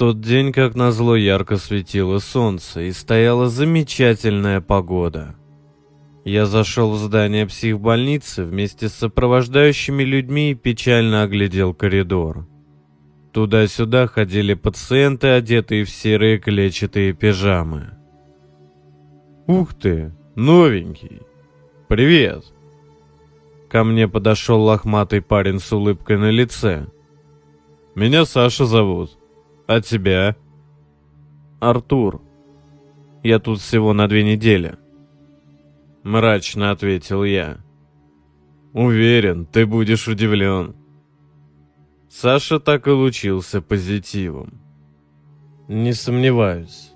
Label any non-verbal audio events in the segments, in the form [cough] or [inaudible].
тот день, как назло, ярко светило солнце и стояла замечательная погода. Я зашел в здание психбольницы вместе с сопровождающими людьми и печально оглядел коридор. Туда-сюда ходили пациенты, одетые в серые клетчатые пижамы. «Ух ты, новенький! Привет!» Ко мне подошел лохматый парень с улыбкой на лице. «Меня Саша зовут. А тебя?» «Артур. Я тут всего на две недели». Мрачно ответил я. «Уверен, ты будешь удивлен». Саша так и лучился позитивом. «Не сомневаюсь».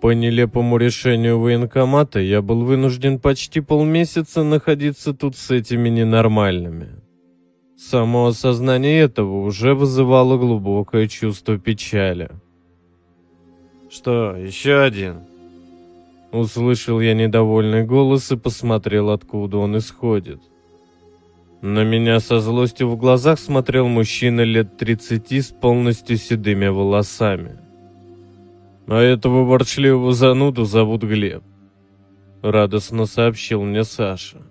По нелепому решению военкомата я был вынужден почти полмесяца находиться тут с этими ненормальными. Само осознание этого уже вызывало глубокое чувство печали. «Что, еще один?» Услышал я недовольный голос и посмотрел, откуда он исходит. На меня со злостью в глазах смотрел мужчина лет 30 с полностью седыми волосами. А этого ворчливого зануду зовут Глеб. Радостно сообщил мне Саша.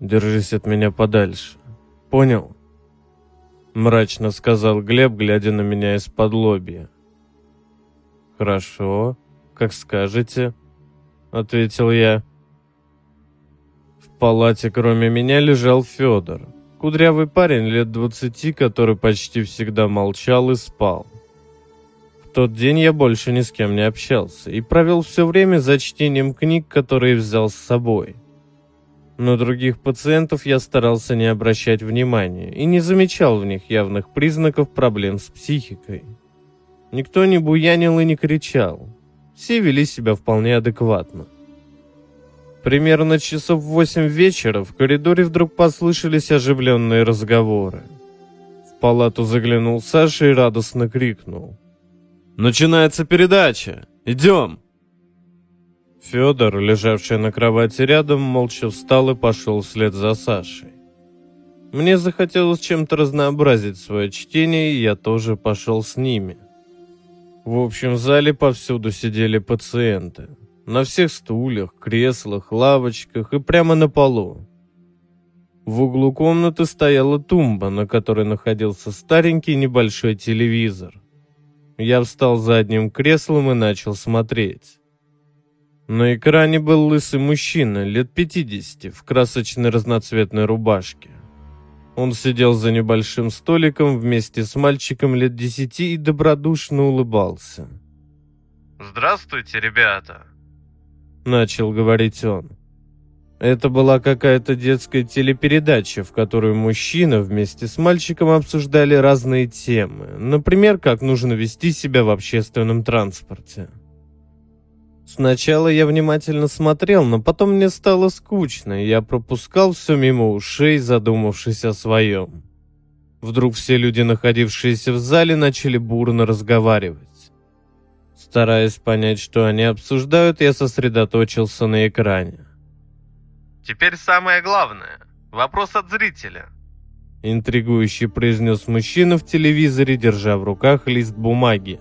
Держись от меня подальше. Понял? Мрачно сказал Глеб, глядя на меня из-под лобья. Хорошо, как скажете, ответил я. В палате кроме меня лежал Федор, кудрявый парень лет двадцати, который почти всегда молчал и спал тот день я больше ни с кем не общался и провел все время за чтением книг, которые взял с собой. На других пациентов я старался не обращать внимания и не замечал в них явных признаков проблем с психикой. Никто не буянил и не кричал. Все вели себя вполне адекватно. Примерно часов в восемь вечера в коридоре вдруг послышались оживленные разговоры. В палату заглянул Саша и радостно крикнул – Начинается передача. Идем!» Федор, лежавший на кровати рядом, молча встал и пошел вслед за Сашей. Мне захотелось чем-то разнообразить свое чтение, и я тоже пошел с ними. В общем зале повсюду сидели пациенты. На всех стульях, креслах, лавочках и прямо на полу. В углу комнаты стояла тумба, на которой находился старенький небольшой телевизор. Я встал за одним креслом и начал смотреть. На экране был лысый мужчина, лет 50, в красочной разноцветной рубашке. Он сидел за небольшим столиком вместе с мальчиком лет 10 и добродушно улыбался. «Здравствуйте, ребята!» Начал говорить он. Это была какая-то детская телепередача, в которой мужчина вместе с мальчиком обсуждали разные темы. Например, как нужно вести себя в общественном транспорте. Сначала я внимательно смотрел, но потом мне стало скучно, и я пропускал все мимо ушей, задумавшись о своем. Вдруг все люди, находившиеся в зале, начали бурно разговаривать. Стараясь понять, что они обсуждают, я сосредоточился на экране. Теперь самое главное. Вопрос от зрителя. Интригующий произнес мужчина в телевизоре, держа в руках лист бумаги.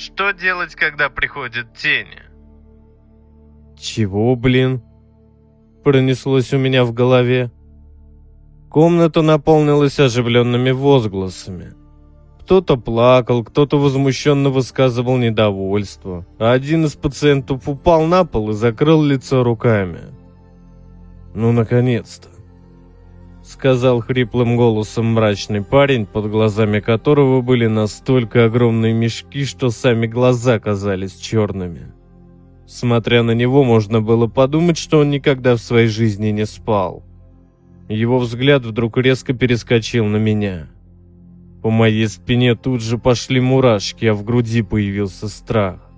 Что делать, когда приходят тени? Чего, блин? Пронеслось у меня в голове. Комната наполнилась оживленными возгласами. Кто-то плакал, кто-то возмущенно высказывал недовольство, а один из пациентов упал на пол и закрыл лицо руками. «Ну, наконец-то!» Сказал хриплым голосом мрачный парень, под глазами которого были настолько огромные мешки, что сами глаза казались черными. Смотря на него, можно было подумать, что он никогда в своей жизни не спал. Его взгляд вдруг резко перескочил на меня. По моей спине тут же пошли мурашки, а в груди появился страх.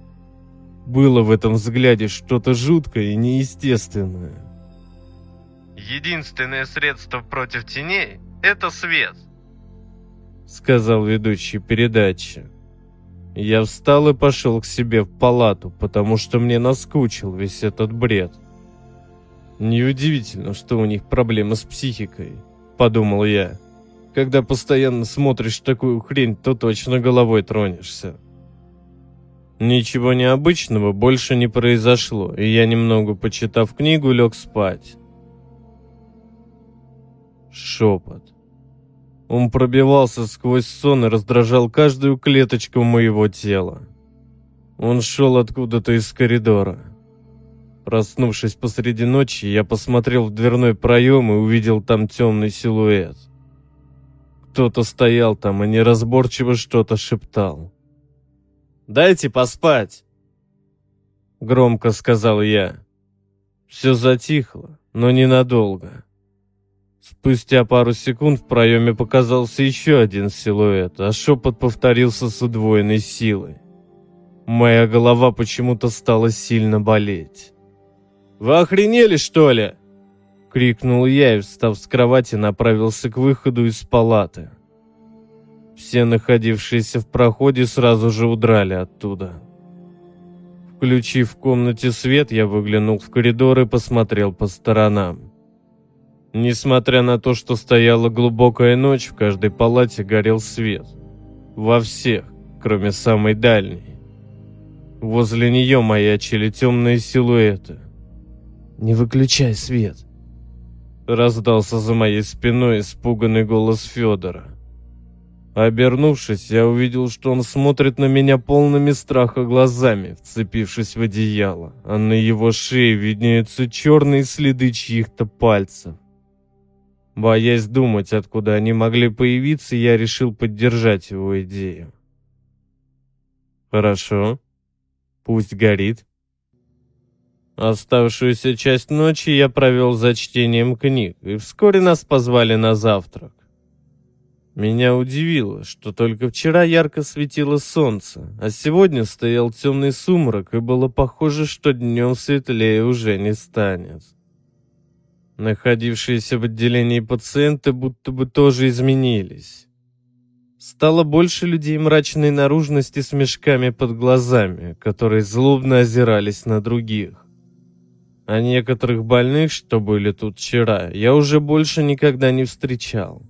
Было в этом взгляде что-то жуткое и неестественное. Единственное средство против теней – это свет. Сказал ведущий передачи. Я встал и пошел к себе в палату, потому что мне наскучил весь этот бред. Неудивительно, что у них проблемы с психикой, подумал я. Когда постоянно смотришь такую хрень, то точно головой тронешься. Ничего необычного больше не произошло, и я, немного почитав книгу, лег спать. Шепот. Он пробивался сквозь сон и раздражал каждую клеточку моего тела. Он шел откуда-то из коридора. Проснувшись посреди ночи, я посмотрел в дверной проем и увидел там темный силуэт. Кто-то стоял там и неразборчиво что-то шептал. «Дайте поспать!» Громко сказал я. Все затихло, но ненадолго. Спустя пару секунд в проеме показался еще один силуэт, а шепот повторился с удвоенной силой. Моя голова почему-то стала сильно болеть. «Вы охренели, что ли?» Крикнул я и, встав с кровати, направился к выходу из палаты. Все находившиеся в проходе сразу же удрали оттуда. Включив в комнате свет, я выглянул в коридор и посмотрел по сторонам. Несмотря на то, что стояла глубокая ночь, в каждой палате горел свет. Во всех, кроме самой дальней. Возле нее маячили темные силуэты. «Не выключай свет!» Раздался за моей спиной испуганный голос Федора. Обернувшись, я увидел, что он смотрит на меня полными страха глазами, вцепившись в одеяло, а на его шее виднеются черные следы чьих-то пальцев. Боясь думать, откуда они могли появиться, я решил поддержать его идею. Хорошо. Пусть горит. Оставшуюся часть ночи я провел за чтением книг, и вскоре нас позвали на завтрак. Меня удивило, что только вчера ярко светило солнце, а сегодня стоял темный сумрак, и было похоже, что днем светлее уже не станет. Находившиеся в отделении пациенты будто бы тоже изменились. Стало больше людей мрачной наружности с мешками под глазами, которые злобно озирались на других. А некоторых больных, что были тут вчера, я уже больше никогда не встречал.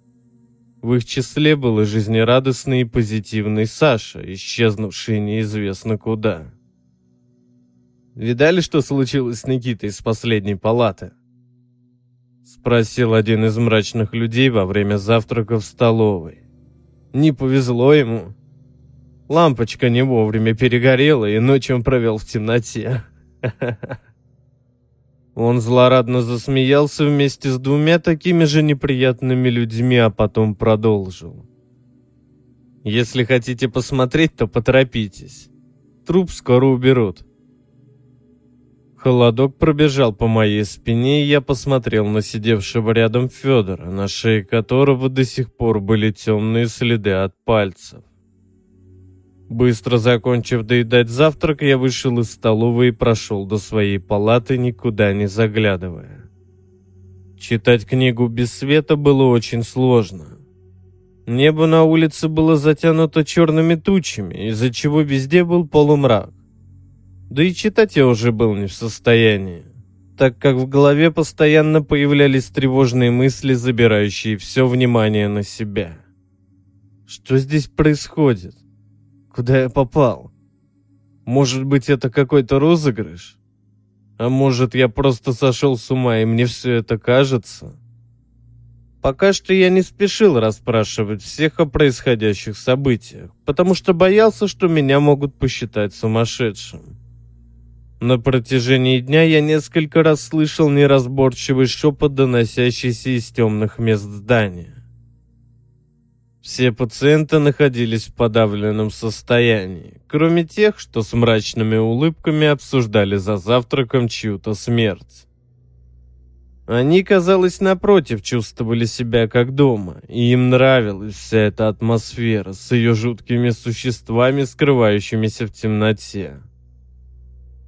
В их числе был и жизнерадостный и позитивный Саша, исчезнувший неизвестно куда. «Видали, что случилось с Никитой из последней палаты?» Спросил один из мрачных людей во время завтрака в столовой. Не повезло ему. Лампочка не вовремя перегорела, и ночь он провел в темноте. [laughs] Он злорадно засмеялся вместе с двумя такими же неприятными людьми, а потом продолжил. «Если хотите посмотреть, то поторопитесь. Труп скоро уберут. Холодок пробежал по моей спине, и я посмотрел на сидевшего рядом Федора, на шее которого до сих пор были темные следы от пальцев. Быстро закончив доедать завтрак, я вышел из столовой и прошел до своей палаты, никуда не заглядывая. Читать книгу без света было очень сложно. Небо на улице было затянуто черными тучами, из-за чего везде был полумрак. Да и читать я уже был не в состоянии, так как в голове постоянно появлялись тревожные мысли, забирающие все внимание на себя. Что здесь происходит? Куда я попал? Может быть, это какой-то розыгрыш? А может, я просто сошел с ума, и мне все это кажется? Пока что я не спешил расспрашивать всех о происходящих событиях, потому что боялся, что меня могут посчитать сумасшедшим. На протяжении дня я несколько раз слышал неразборчивый шепот, доносящийся из темных мест здания. Все пациенты находились в подавленном состоянии, кроме тех, что с мрачными улыбками обсуждали за завтраком чью-то смерть. Они, казалось, напротив, чувствовали себя как дома, и им нравилась вся эта атмосфера с ее жуткими существами, скрывающимися в темноте.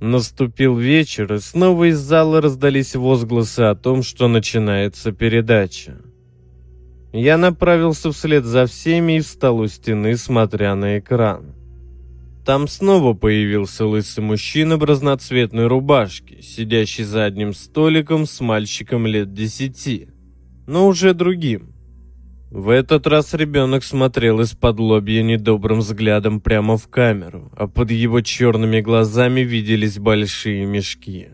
Наступил вечер, и снова из зала раздались возгласы о том, что начинается передача. Я направился вслед за всеми и встал у стены, смотря на экран. Там снова появился лысый мужчина в разноцветной рубашке, сидящий за одним столиком с мальчиком лет десяти, но уже другим. В этот раз ребенок смотрел из-под лобья недобрым взглядом прямо в камеру, а под его черными глазами виделись большие мешки.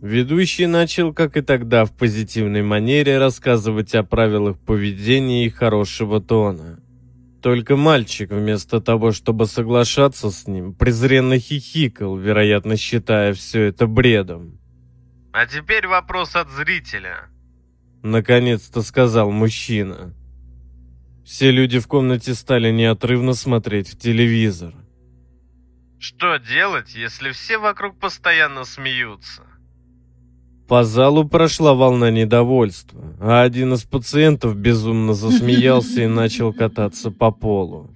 Ведущий начал, как и тогда, в позитивной манере рассказывать о правилах поведения и хорошего тона. Только мальчик, вместо того, чтобы соглашаться с ним, презренно хихикал, вероятно, считая все это бредом. А теперь вопрос от зрителя. Наконец-то сказал мужчина. Все люди в комнате стали неотрывно смотреть в телевизор. Что делать, если все вокруг постоянно смеются? По залу прошла волна недовольства, а один из пациентов безумно засмеялся и начал кататься по полу.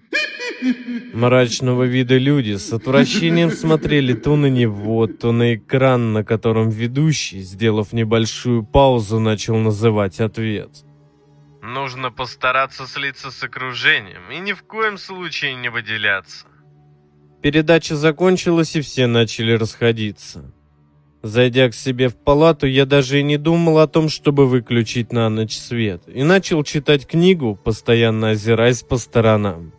Мрачного вида люди с отвращением смотрели то на него, то на экран, на котором ведущий, сделав небольшую паузу, начал называть ответ. Нужно постараться слиться с окружением и ни в коем случае не выделяться. Передача закончилась, и все начали расходиться. Зайдя к себе в палату, я даже и не думал о том, чтобы выключить на ночь свет, и начал читать книгу, постоянно озираясь по сторонам.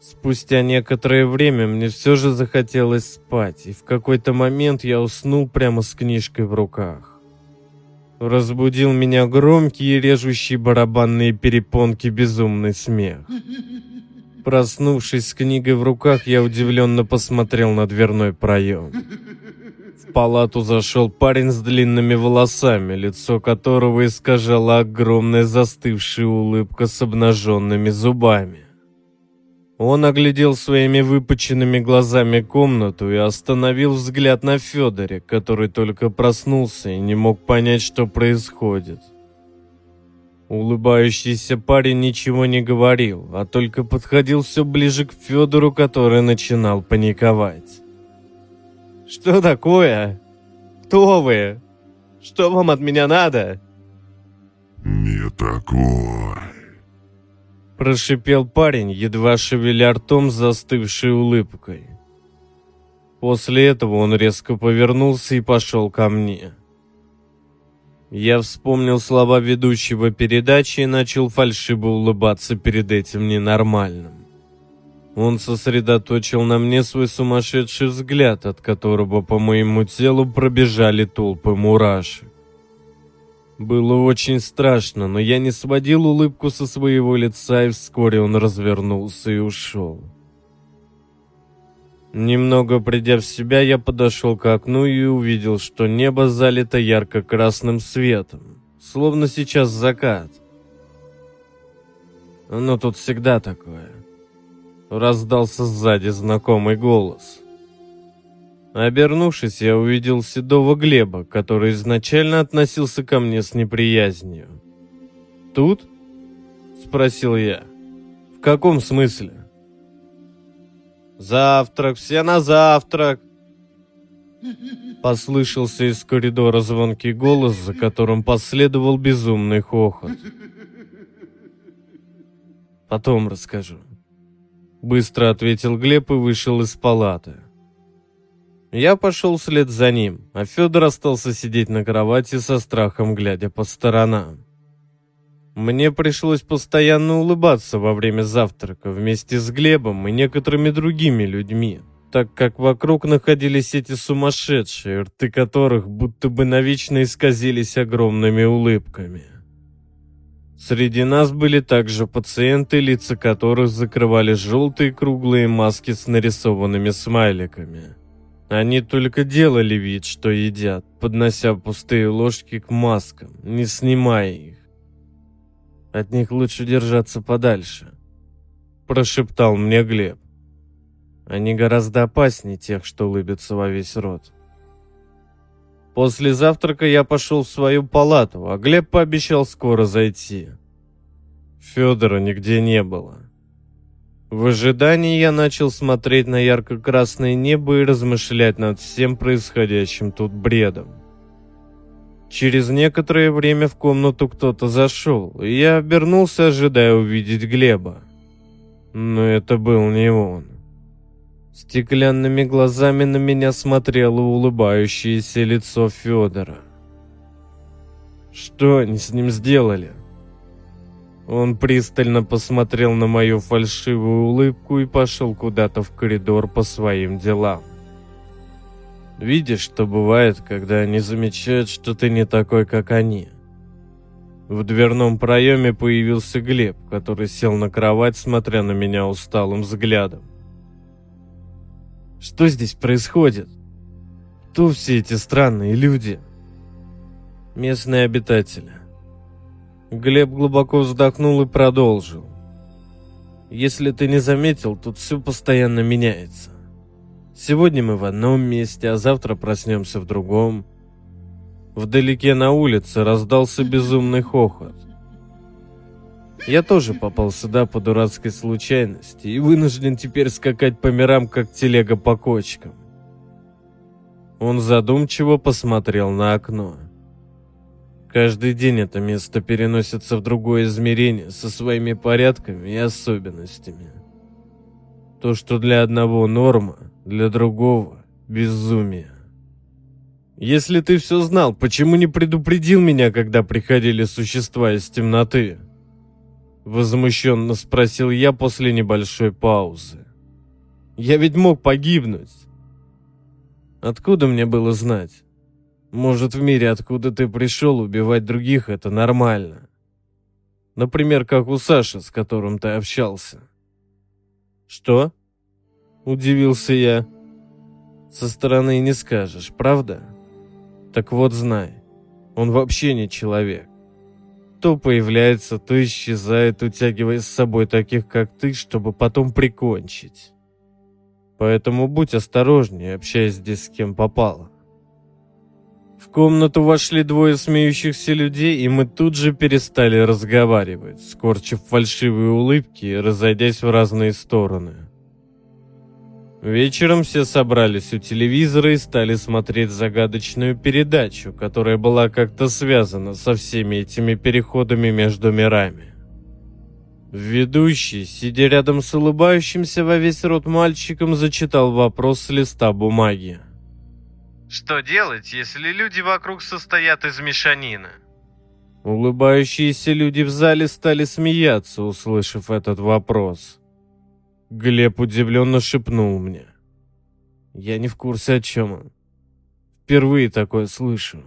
Спустя некоторое время мне все же захотелось спать, и в какой-то момент я уснул прямо с книжкой в руках. Разбудил меня громкий и режущий барабанные перепонки безумный смех. Проснувшись с книгой в руках, я удивленно посмотрел на дверной проем. В палату зашел парень с длинными волосами, лицо которого искажала огромная застывшая улыбка с обнаженными зубами. Он оглядел своими выпученными глазами комнату и остановил взгляд на Федоре, который только проснулся и не мог понять, что происходит. Улыбающийся парень ничего не говорил, а только подходил все ближе к Федору, который начинал паниковать. «Что такое? Кто вы? Что вам от меня надо?» «Не такой», Прошипел парень, едва шевеля ртом застывшей улыбкой. После этого он резко повернулся и пошел ко мне. Я вспомнил слова ведущего передачи и начал фальшиво улыбаться перед этим ненормальным. Он сосредоточил на мне свой сумасшедший взгляд, от которого по моему телу пробежали толпы мурашек. Было очень страшно, но я не сводил улыбку со своего лица, и вскоре он развернулся и ушел. Немного придя в себя, я подошел к окну и увидел, что небо залито ярко-красным светом, словно сейчас закат. Но тут всегда такое. Раздался сзади знакомый голос. Обернувшись, я увидел седого Глеба, который изначально относился ко мне с неприязнью. «Тут?» – спросил я. «В каком смысле?» «Завтрак, все на завтрак!» Послышался из коридора звонкий голос, за которым последовал безумный хохот. «Потом расскажу», — быстро ответил Глеб и вышел из палаты. Я пошел вслед за ним, а Федор остался сидеть на кровати со страхом, глядя по сторонам. Мне пришлось постоянно улыбаться во время завтрака вместе с Глебом и некоторыми другими людьми, так как вокруг находились эти сумасшедшие, рты которых будто бы навечно исказились огромными улыбками. Среди нас были также пациенты, лица которых закрывали желтые круглые маски с нарисованными смайликами – они только делали вид, что едят, поднося пустые ложки к маскам, не снимая их. От них лучше держаться подальше, прошептал мне Глеб. Они гораздо опаснее тех, что улыбятся во весь рот. После завтрака я пошел в свою палату, а Глеб пообещал скоро зайти. Федора нигде не было. В ожидании я начал смотреть на ярко-красное небо и размышлять над всем происходящим тут бредом. Через некоторое время в комнату кто-то зашел, и я обернулся, ожидая увидеть Глеба. Но это был не он. Стеклянными глазами на меня смотрело улыбающееся лицо Федора. Что они с ним сделали? Он пристально посмотрел на мою фальшивую улыбку и пошел куда-то в коридор по своим делам. Видишь, что бывает, когда они замечают, что ты не такой, как они. В дверном проеме появился Глеб, который сел на кровать, смотря на меня усталым взглядом. Что здесь происходит? Кто все эти странные люди? Местные обитатели. Глеб глубоко вздохнул и продолжил. Если ты не заметил, тут все постоянно меняется. Сегодня мы в одном месте, а завтра проснемся в другом. Вдалеке на улице раздался безумный хохот. Я тоже попал сюда по дурацкой случайности и вынужден теперь скакать по мирам, как телега по кочкам. Он задумчиво посмотрел на окно. Каждый день это место переносится в другое измерение со своими порядками и особенностями. То, что для одного норма, для другого — безумие. Если ты все знал, почему не предупредил меня, когда приходили существа из темноты? Возмущенно спросил я после небольшой паузы. Я ведь мог погибнуть. Откуда мне было знать? Может, в мире, откуда ты пришел, убивать других — это нормально. Например, как у Саши, с которым ты общался. Что? Удивился я. Со стороны не скажешь, правда? Так вот знай, он вообще не человек. То появляется, то исчезает, утягивая с собой таких, как ты, чтобы потом прикончить. Поэтому будь осторожнее, общаясь здесь с кем попало. В комнату вошли двое смеющихся людей, и мы тут же перестали разговаривать, скорчив фальшивые улыбки и разойдясь в разные стороны. Вечером все собрались у телевизора и стали смотреть загадочную передачу, которая была как-то связана со всеми этими переходами между мирами. Ведущий, сидя рядом с улыбающимся во весь рот мальчиком, зачитал вопрос с листа бумаги. Что делать, если люди вокруг состоят из мешанины? Улыбающиеся люди в зале стали смеяться, услышав этот вопрос. Глеб удивленно шепнул мне. Я не в курсе, о чем он. Впервые такое слышу.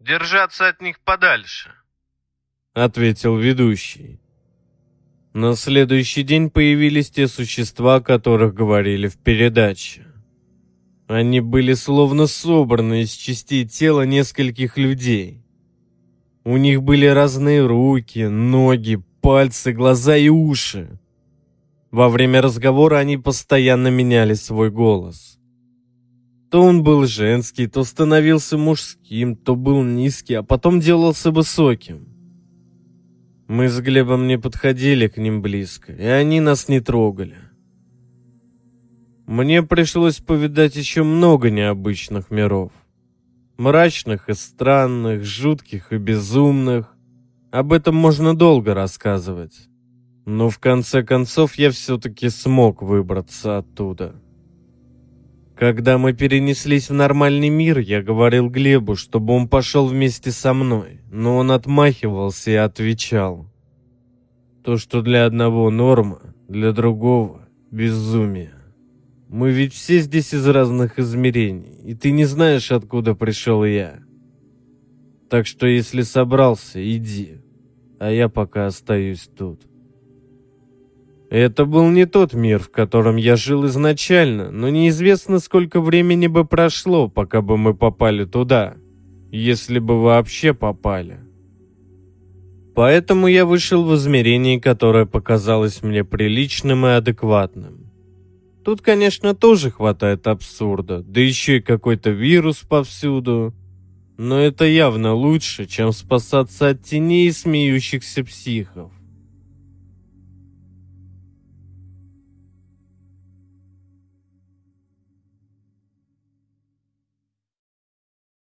Держаться от них подальше. Ответил ведущий. На следующий день появились те существа, о которых говорили в передаче. Они были словно собраны из частей тела нескольких людей. У них были разные руки, ноги, пальцы, глаза и уши. Во время разговора они постоянно меняли свой голос. То он был женский, то становился мужским, то был низкий, а потом делался высоким. Мы с Глебом не подходили к ним близко, и они нас не трогали. Мне пришлось повидать еще много необычных миров. Мрачных и странных, жутких и безумных. Об этом можно долго рассказывать. Но в конце концов я все-таки смог выбраться оттуда. Когда мы перенеслись в нормальный мир, я говорил Глебу, чтобы он пошел вместе со мной, но он отмахивался и отвечал. То, что для одного норма, для другого безумие. Мы ведь все здесь из разных измерений, и ты не знаешь, откуда пришел я. Так что если собрался, иди, а я пока остаюсь тут. Это был не тот мир, в котором я жил изначально, но неизвестно, сколько времени бы прошло, пока бы мы попали туда, если бы вообще попали. Поэтому я вышел в измерение, которое показалось мне приличным и адекватным. Тут, конечно, тоже хватает абсурда, да еще и какой-то вирус повсюду. Но это явно лучше, чем спасаться от теней смеющихся психов.